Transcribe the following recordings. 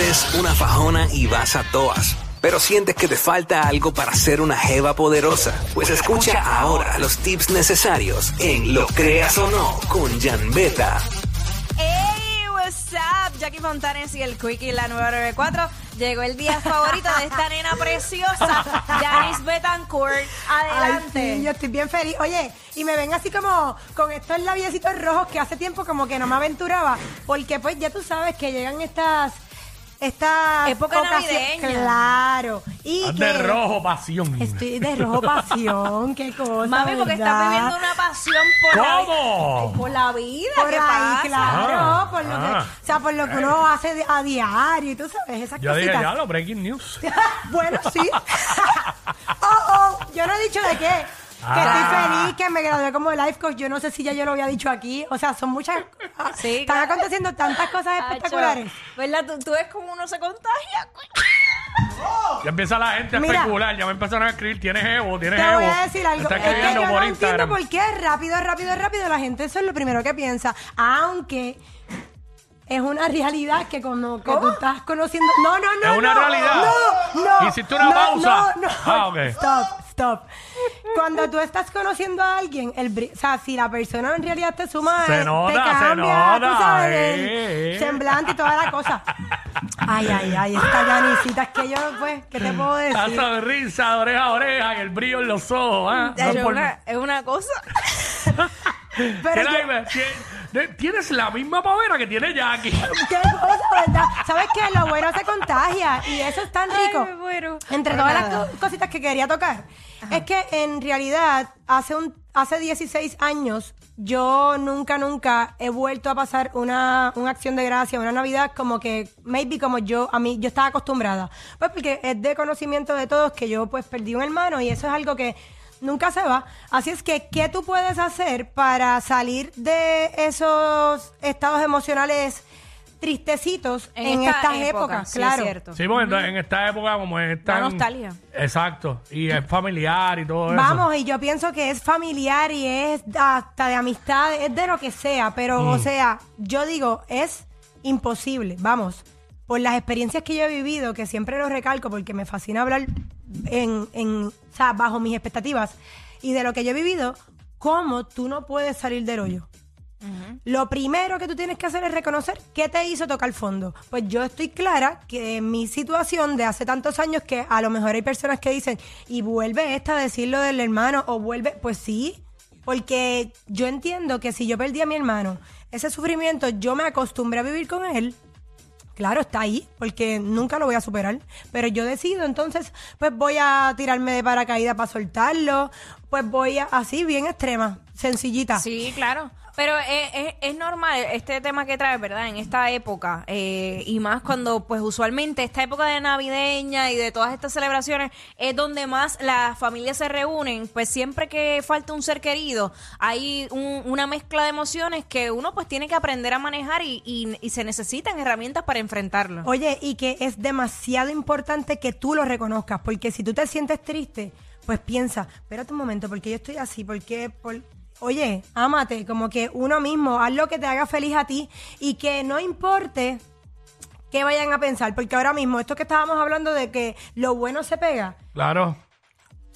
Eres una fajona y vas a toas, pero sientes que te falta algo para ser una jeva poderosa. Pues escucha ahora los tips necesarios en Lo Creas o No con Jan Beta. Hey, what's up? Jackie Fontanes y el Quickie, la 994. Llegó el día favorito de esta nena preciosa, Janice Betancourt. Adelante. Ay, sí, yo estoy bien feliz. Oye, y me ven así como con estos labiecitos rojos que hace tiempo como que no me aventuraba. Porque pues ya tú sabes que llegan estas... Estas Época navideña. Claro. Y Estás que de rojo pasión. Estoy de rojo pasión, qué cosa. Mami, porque estás ¿verdad? viviendo una pasión por la ¿Cómo? Por la vida, Por ¿qué ahí, pasa? claro, Ah, por lo que, ah. o sea, por lo que uno hace a diario y tú sabes, esas Yo dije, cositas. ya lo breaking news. bueno, sí. oh, oh, yo no he dicho de qué. Que Ah. estoy feliz, que me gradué como life coach. Yo no sé si ya yo lo había dicho aquí. O sea, son muchas. ah, Sí, Están claro. aconteciendo tantas cosas espectaculares. ¿Verdad? ¿Tú, tú ves cómo uno se contagia. Ya empieza la gente a Mira. especular. Ya me empezaron a escribir. Tienes Evo, tienes Te Evo. voy a decir algo. Está Es que yo por no entiendo por qué rápido, rápido, rápido la gente eso es lo primero que piensa. Aunque es una realidad que cuando que tú estás conociendo. No, no, no. Es una no, realidad. No, no. Hiciste una no, pausa. No, no. Ah, ok. Stop, stop. Cuando tú estás conociendo a alguien, el, bri- o sea, si la persona en realidad te suma, Se eh, nota, te se cambia, tú nota, sabes, eh, eh. el semblante y toda la cosa. Ay, ay, ay, esta Yanisita, es que yo, pues, ¿qué te puedo La decir? sonrisa de oreja a oreja y el brillo en los ojos. ¿ah? No Acho, por- una- es una cosa. Pero ¿Qué yo- la- tie- Tienes la misma pavera que tiene Jackie. ¿Qué cosa, verdad? ¿Sabes qué? Lo bueno se contagia y eso es tan rico. Ay, me muero. Entre Pero todas nada. las co- cositas que quería tocar, es que en realidad hace un hace 16 años yo nunca nunca he vuelto a pasar una, una acción de gracia, una Navidad como que maybe como yo a mí yo estaba acostumbrada. Pues porque es de conocimiento de todos que yo pues perdí un hermano y eso es algo que nunca se va. Así es que, ¿qué tú puedes hacer para salir de esos estados emocionales tristecitos en, En esta estas época, épocas? sí, es claro. cierto. Sí, porque en esta época como es tan... nostalgia. Exacto. Y es familiar y todo eso. Vamos, y yo pienso que es familiar y es hasta de amistad, es de lo que sea, pero, Mm. o sea, yo digo, es imposible, vamos, por las experiencias que yo he vivido, que siempre lo recalco porque me fascina hablar en, en, o sea, bajo mis expectativas y de lo que yo he vivido, cómo tú no puedes salir del hoyo. Lo primero que tú tienes que hacer es reconocer qué te hizo tocar fondo. Pues yo estoy clara que en mi situación de hace tantos años que a lo mejor hay personas que dicen, y vuelve esta a decir lo del hermano, o vuelve, pues sí, porque yo entiendo que si yo perdí a mi hermano, ese sufrimiento yo me acostumbré a vivir con él. Claro, está ahí, porque nunca lo voy a superar. Pero yo decido, entonces, pues voy a tirarme de paracaídas para soltarlo. Pues voy a, así, bien extrema, sencillita. Sí, claro. Pero es, es- es normal este tema que trae, ¿verdad? En esta época, eh, y más cuando, pues usualmente esta época de navideña y de todas estas celebraciones es donde más las familias se reúnen, pues siempre que falta un ser querido, hay un- una mezcla de emociones que uno pues tiene que aprender a manejar y, y- y se necesitan herramientas para enfrentarlo. Oye, y que es demasiado importante que tú lo reconozcas, porque si tú te sientes triste, pues piensa, espérate un momento, ¿por qué yo estoy así? ¿Por qué? Por... Oye, ámate, como que uno mismo, haz lo que te haga feliz a ti y que no importe qué vayan a pensar, porque ahora mismo, esto que estábamos hablando de que lo bueno se pega, Claro.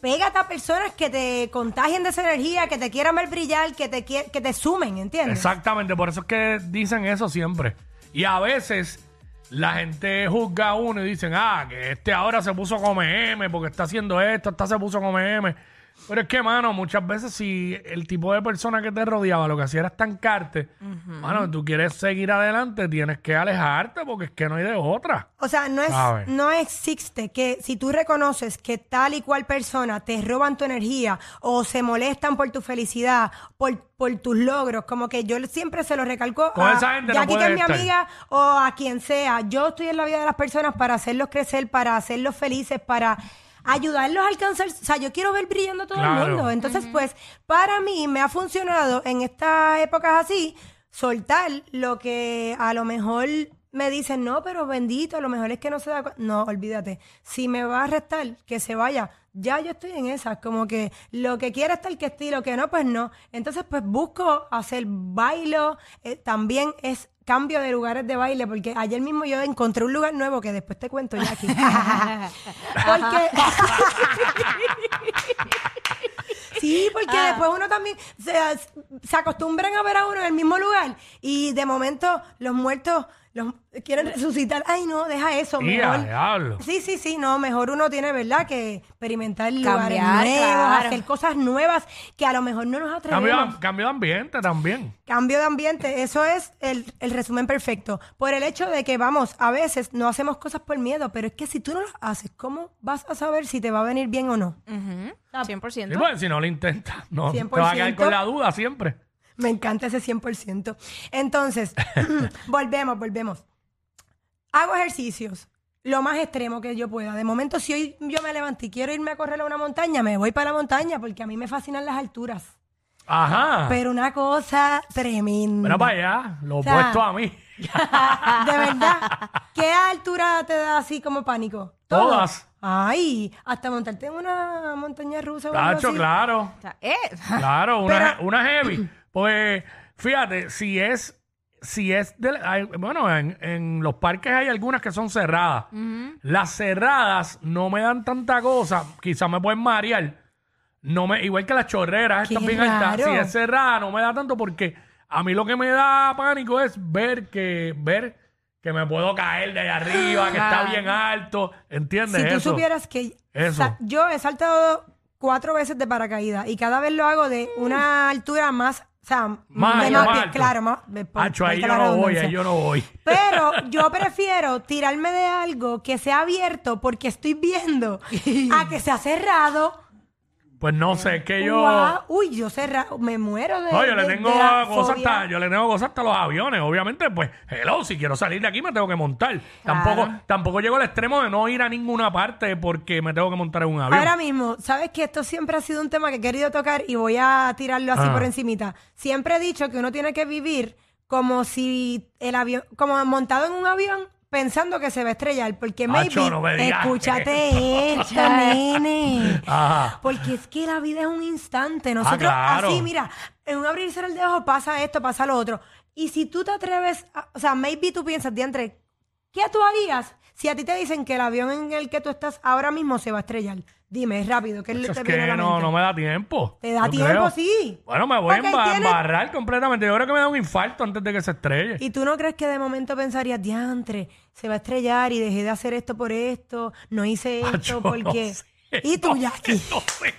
pégate a personas que te contagien de esa energía, que te quieran ver brillar, que te, que te sumen, ¿entiendes? Exactamente, por eso es que dicen eso siempre. Y a veces la gente juzga a uno y dicen, ah, que este ahora se puso como M porque está haciendo esto, esta se puso como M. Pero es que, mano, muchas veces si el tipo de persona que te rodeaba lo que hacía era estancarte, mano, tú quieres seguir adelante, tienes que alejarte porque es que no hay de otra. O sea, no, es, no existe que si tú reconoces que tal y cual persona te roban tu energía o se molestan por tu felicidad, por, por tus logros, como que yo siempre se lo recalco Con a gente no Jackie, que es mi estar. amiga, o a quien sea. Yo estoy en la vida de las personas para hacerlos crecer, para hacerlos felices, para ayudarlos a alcanzar. O sea, yo quiero ver brillando a todo Claro. el mundo. Entonces, pues, para mí me ha funcionado en estas épocas así, soltar lo que a lo mejor me dicen, no, pero bendito, a lo mejor es que no se da cu-". No, olvídate. Si me va a restar, que se vaya. Ya yo estoy en esas, como que lo que quiera está el que esté y lo que no, pues no. Entonces, pues busco hacer bailo. eh, también es cambio de lugares de baile, porque ayer mismo yo encontré un lugar nuevo que después te cuento ya aquí. porque Sí, porque después uno también se, se acostumbran a ver a uno en el mismo lugar y de momento los muertos los quieren resucitar. Ay, no, deja eso. Y Mejor. diablo. Sí, sí, sí, no, mejor uno tiene, ¿verdad? Que experimentar lugares Cambiar, nuevos, claro. hacer cosas nuevas que a lo mejor no nos atrevemos. Cambio, cambio de ambiente también. Cambio de ambiente, eso es el, el resumen perfecto. Por el hecho de que, vamos, a veces no hacemos cosas por miedo, pero es que si tú no las haces, ¿cómo vas a saber si te va a venir bien o no? Ujú, 100%. Sí, pues, si no lo intentas, no, te vas a quedar 100%. con la duda siempre. Me encanta ese 100%. Entonces, volvemos, volvemos. Hago ejercicios lo más extremo que yo pueda. De momento, si hoy yo me levanto y quiero irme a correr a una montaña, me voy para la montaña porque a mí me fascinan las alturas. Ajá. Pero una cosa tremenda. Mira para allá, lo O sea, opuesto a mí. De verdad. ¿Qué altura te da así como pánico? ¿Todo? Todas. Ay, hasta montarte en una montaña rusa. o algo Tacho, así. claro. O sea, eh, Claro, una, Pero- una heavy. Pues fíjate, si es, si es de, hay- bueno, en, en los parques hay algunas que son cerradas. Las cerradas no me dan tanta cosa, quizás me pueden marear. No me, igual que las chorreras, Qué están bien altas. raro. Si es cerrada, no me da tanto porque a mí lo que me da pánico es ver que, ver que me puedo caer de ahí arriba, que está bien alto. ¿Entiendes? Si tú eso? supieras que Eso. sa- yo he saltado cuatro veces de paracaídas y cada vez lo hago de una altura más, o sea, Más de más más pie- alto. claro, más, por- Acho, ahí yo no voy, ahí yo no voy. Pero yo prefiero tirarme de algo que sea abierto porque estoy viendo a que sea cerrado. Pues no sé, es que yo... Guau, Uy, yo cerrado, me muero de. No, yo le de- tengo de la cosas fobia. hasta, yo le tengo cosas hasta los aviones. Obviamente, pues, hello, si quiero salir de aquí me tengo que montar. Tampoco, tampoco llego al extremo de no ir a ninguna parte porque me tengo que montar en un avión. Ahora mismo, sabes que esto siempre ha sido un tema que he querido tocar y voy a tirarlo así Ah. por encimita. Siempre he dicho que uno tiene que vivir como si el avión, como montado en un avión pensando que se va a estrellar, porque Acho, maybe, no me digas escúchate esto, nene. Ajá. Porque es que la vida es un instante. Nosotros, Ah, claro. así, mira, en un abrir y cerrar de ojos pasa esto, pasa lo otro. Y si tú te atreves, a- o sea, maybe tú piensas, diantre, ¿qué tú harías si a ti te dicen que el avión en el que tú estás ahora mismo se va a estrellar? Dime, es rápido, ¿qué te es viene a que la no, mente? no me da tiempo. Te da Yo tiempo, creo. sí. Bueno, me voy a Porque emba- tiene- embarrar completamente. Yo creo que me da un infarto antes de que se estrelle. ¿Y tú no crees que de momento pensarías, diantre, se va a estrellar y dejé de hacer esto por esto, no hice esto Acho, no porque... sé, y tú, Jackie. no sé.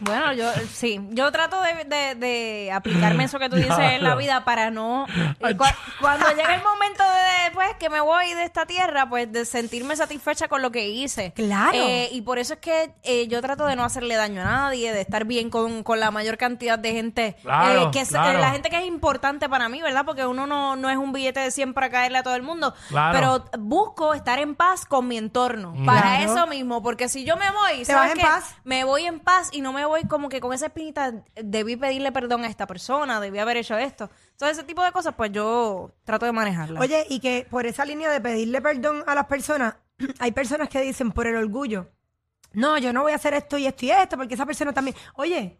Bueno, yo sí, yo trato de, de- de aplicarme eso que tú dices en la vida para no eh, cua- cuando llegue el momento de pues que me voy de esta tierra, pues de sentirme satisfecha con lo que hice. Claro. Eh, y por eso es que eh, yo trato de no hacerle daño a nadie, de estar bien con, con la mayor cantidad de gente, Claro, eh, que es eh, claro. la gente que es importante para mí, ¿verdad? Porque uno no, no es un billete de 100 para caerle a todo el mundo, Claro. pero busco estar en paz con mi entorno, para Claro. eso mismo, porque si yo me voy, Te ¿sabes vas en paz. me voy en paz y no me voy como que con esa espinita, debí pedirle perdón a esta persona, debí haber hecho esto. Entonces, ese tipo de cosas, pues yo trato de manejarla. Oye, y que por esa línea de pedirle perdón a las personas, hay personas que dicen por el orgullo, no, yo no voy a hacer esto y esto y esto, porque esa persona también. Oye,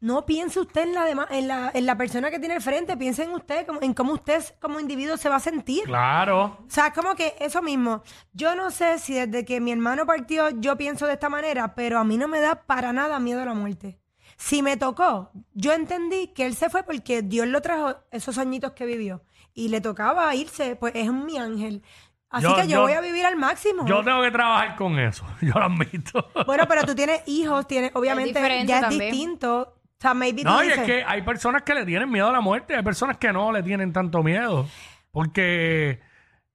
no piense usted en la, dema- en la, en la persona que tiene al frente, piense en usted, como- en cómo usted como individuo se va a sentir. Claro. O sea, es como que eso mismo. Yo no sé si desde que mi hermano partió yo pienso de esta manera, pero a mí no me da para nada miedo a la muerte. Si me tocó, yo entendí que él se fue porque Dios lo trajo esos añitos que vivió y le tocaba irse, pues es mi ángel. Así Yo- que yo, yo- voy a vivir al máximo. Yo tengo que trabajar con eso, yo lo admito. Bueno, pero tú tienes hijos, tienes, obviamente, diferente ya es también. distinto. O sea, maybe tú No, y es dices, que hay personas que le tienen miedo a la muerte, hay personas que no le tienen tanto miedo. Porque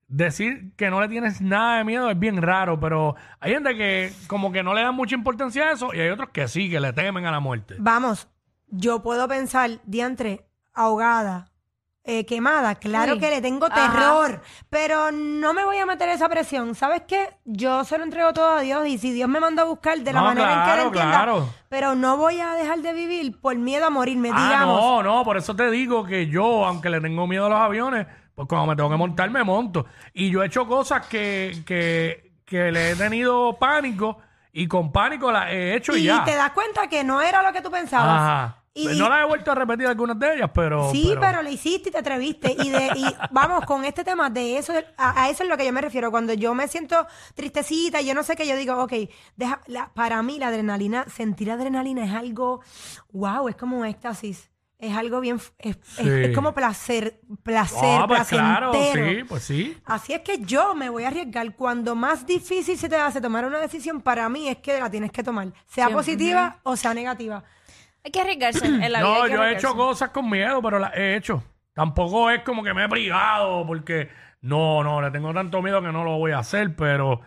decir que no le tienes nada de miedo es bien raro, pero hay gente que como que no le dan mucha importancia a eso y hay otros que sí, que le temen a la muerte. Vamos, yo puedo pensar, diantre, ahogada, eh, quemada, claro Uy. que le tengo Ajá. terror, pero no me voy a meter esa presión. ¿Sabes qué? Yo se lo entrego todo a Dios y si Dios me manda a buscar de la No, manera en que claro, le entienda, claro. pero no voy a dejar de vivir por miedo a morirme, Ah, digamos. no, no, por eso te digo que yo, aunque le tengo miedo a los aviones, pues cuando me tengo que montar, me monto. Y yo he hecho cosas que, que, que le he tenido pánico y con pánico las he hecho y, y ya. te das cuenta que no era lo que tú pensabas. Ajá. Y- no las he vuelto a repetir algunas de ellas, pero. Sí, pero... lo hiciste y te atreviste. Y, de, y vamos, con este tema de eso, a, a eso es lo que yo me refiero. Cuando yo me siento tristecita y yo no sé qué, yo digo, ok, deja, la- para mí la adrenalina, sentir adrenalina es algo, wow, es como un éxtasis. Es algo bien, es, es- Sí. es como placer, placer, Ah, pues claro, sí, pues sí. Así es que yo me voy a arriesgar. Cuando más difícil se te hace tomar una decisión, para mí es que la tienes que tomar, sea Sí, positiva o sea negativa. Hay que arriesgarse en la vida. No, hay que yo he arriesgarse. hecho cosas con miedo, pero las he hecho. Tampoco es como que me he privado, porque no, no, le tengo tanto miedo que no lo voy a hacer, pero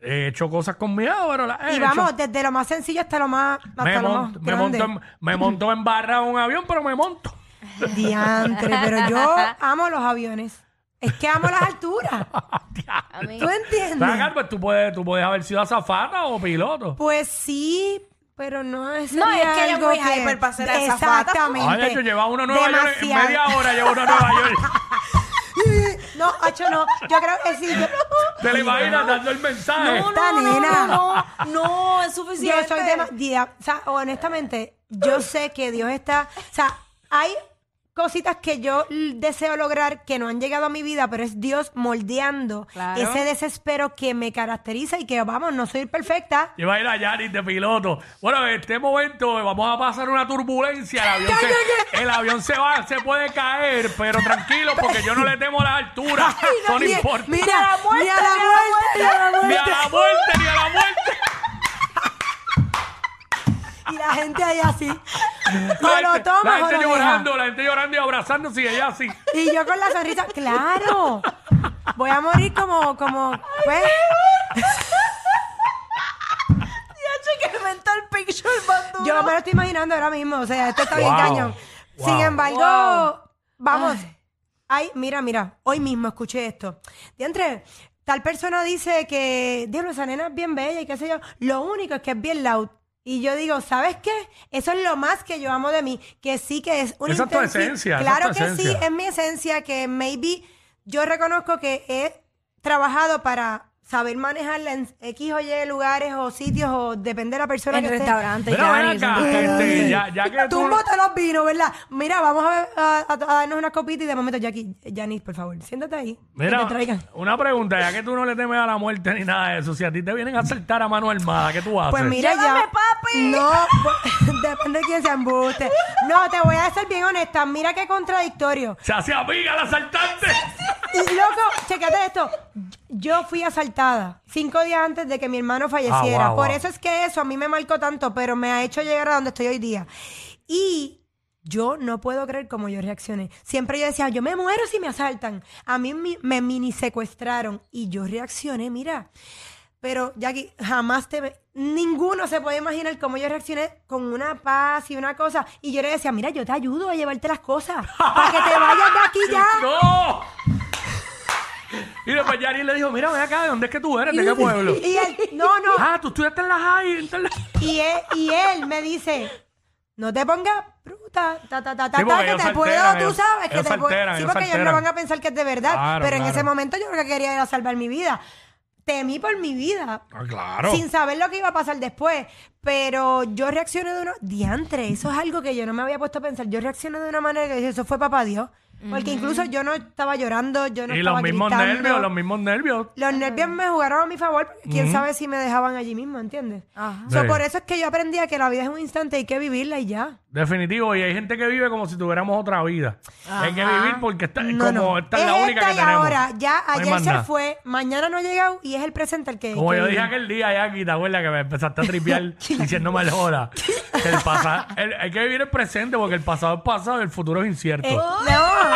he hecho cosas con miedo, pero las he Y hecho. vamos, desde lo más sencillo hasta lo más, hasta me, lo más me, grande. monto en, me monto en barra un avión, pero me monto. Diantre, pero yo amo los aviones. Es que amo las alturas. ¿Tú Ven entiendes? acá, pues tú puedes, tú puedes haber sido azafata o piloto. Pues sí, pero no es No, es que ella es muy hyper para ser azafata. Exactamente. Ay, de hecho, lleva uno a Nueva York en Demasiado. media hora, lleva uno a Nueva York. No, Hacho, no. Yo creo que sí. Yo, Te lo imaginas dando el mensaje. No, Esta no, no, nena. no, no, no, es yo suficiente. soy demasiado. O sea, honestamente, yo sé que Dios está. O sea, hay cositas que yo deseo lograr que no han llegado a mi vida, pero es Dios moldeando Claro. ese desespero que me caracteriza y que, vamos, no soy perfecta. Lleva a ir a Yaris de piloto. Bueno, en este momento vamos a pasar una turbulencia. El avión, se, el avión se va, se puede caer, pero tranquilo, porque yo no le temo las alturas. No Ni- importa. Mira, ni a la muerte, ni a la Ni a muerte. la muerte, ni a la muerte. Y la gente ahí así. O lo tomas la o gente dejas. llorando, la gente llorando y abrazándose y ella así. Y yo con la sonrisa, claro. Voy a morir como, como, pues. que mental picture más duro. Yo me lo estoy imaginando ahora mismo. O sea, esto está bien cañón. Wow. Sin embargo, Wow. vamos. Ay, mira, mira. Hoy mismo escuché esto. Diantre, tal persona dice que, Diablo, esa nena es bien bella y qué sé yo. Lo único es que es bien loud. Y yo digo, ¿sabes qué? Eso es lo más que yo amo de mí. Que sí que es una Esa es tu esencia, esa Claro es tu que sí, es mi esencia. Que maybe yo reconozco que he trabajado para saber manejarla en X o Y lugares o sitios o depende de la persona En que esté. restaurantes, Mira, ven Yanis, acá, este, ya, ya que tú... Túmbate los vinos, ¿verdad? Mira, vamos a, ver- a- a- a darnos unas copitas y de momento, Jackie, Janice, por favor, siéntate ahí. que Mira, traigan. una pregunta, ya que tú no le temes a la muerte ni nada de eso, si a ti te vienen a asaltar a mano armada, ¿qué tú haces? Pues mira Llévame, ya. papi. No, pues, depende de quién se embuste. No, te voy a ser bien honesta. Mira qué contradictorio. Se hace amiga el asaltante. Y loco, checate esto. Yo fui asaltada cinco días antes de que mi hermano falleciera. Ah, wow, Por wow. eso es que eso a mí me marcó tanto, pero me ha hecho llegar a donde estoy hoy día. Y yo no puedo creer cómo yo reaccioné. Siempre yo decía, yo me muero si me asaltan. A mí me mini secuestraron y yo reaccioné, mira. Pero, Jackie, jamás te... Ninguno se puede imaginar cómo yo reaccioné con una paz y una cosa. Y yo le decía, mira, yo te ayudo a llevarte las cosas. Para que te vayas de aquí ya. ¡No! Y después Yari le dijo, mira, ven acá, ¿de dónde es que tú eres? ¿De qué pueblo? Y él, no, no. Ah, tú estudiaste en la high. en la- Y él, y él me dice, no te pongas bruta, ta, ta, ta, ta, Sí, ta, que ellos te puedo, tú ellos- sabes que ellos te puedo. Sí, ellos porque ellos no van a pensar que es de verdad. Claro, pero en claro. ese momento yo lo que quería era salvar mi vida. Temí por mi vida. Ah, claro. Sin saber lo que iba a pasar después. Pero yo reaccioné de una. Diantre, eso es algo que yo no me había puesto a pensar. Yo reaccioné de una manera que dije, eso fue papá Dios. Porque incluso yo no estaba llorando, yo no y estaba los mismos gritando. nervios, los mismos nervios. Los nervios me jugaron a mi favor, porque quién sabe si me dejaban allí mismo, ¿entiendes? Ajá. So, Sí. por eso es que yo aprendí a que la vida es un instante y hay que vivirla y ya. Definitivo, y hay gente que vive como si tuviéramos otra vida. Hay que vivir porque esta, No, como no. esta es la única esta que y tenemos. ahora, ya No hay ayer más se nada. fue, mañana no ha llegado y es el presente el que. Como que yo dije vive. aquel día, Jackie, ¿te acuerdas que me empezaste a tripear diciéndome el? Que el pasa- el- hay que vivir el presente porque el pasado es pasado y el futuro es incierto. Eh, no,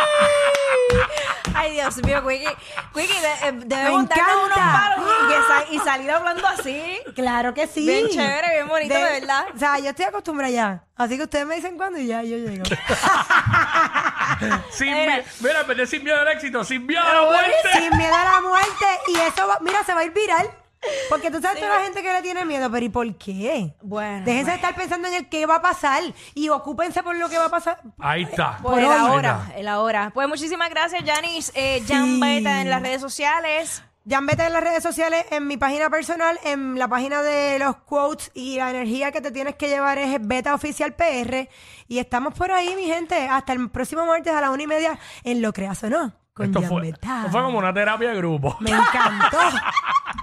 Ay, Dios mío, Quickie. Quickie, de- eh, Me debemos darnos unos encanta. palos y, que sa- y salir hablando así. claro que sí. Bien chévere, bien bonito, de verdad. O sea, yo estoy acostumbrada ya. Así que ustedes me dicen cuándo y ya yo llego. Sin Mira. miedo, mira, de sin miedo al éxito, sin miedo a la muerte. Sin miedo a la muerte. Y eso, va- mira, se va a ir viral. Porque tú sabes toda la gente que le tiene miedo, pero ¿y por qué? Bueno, Déjense de estar pensando en el qué va a pasar y ocúpense por lo que va a pasar. Ahí está. Por Por el ahora, el ahora. Pues muchísimas gracias, Janice. Eh, Jan Sí. Beta en las redes sociales. Jan vete en las redes sociales, en mi página personal, en la página de los quotes y la energía que te tienes que llevar es Beta Oficial PR. Y estamos por ahí, mi gente. Hasta el próximo martes a las una y media en Lo Creas o No. Con Esto Jan fue, Beta. esto fue como una terapia de grupo. Me encantó.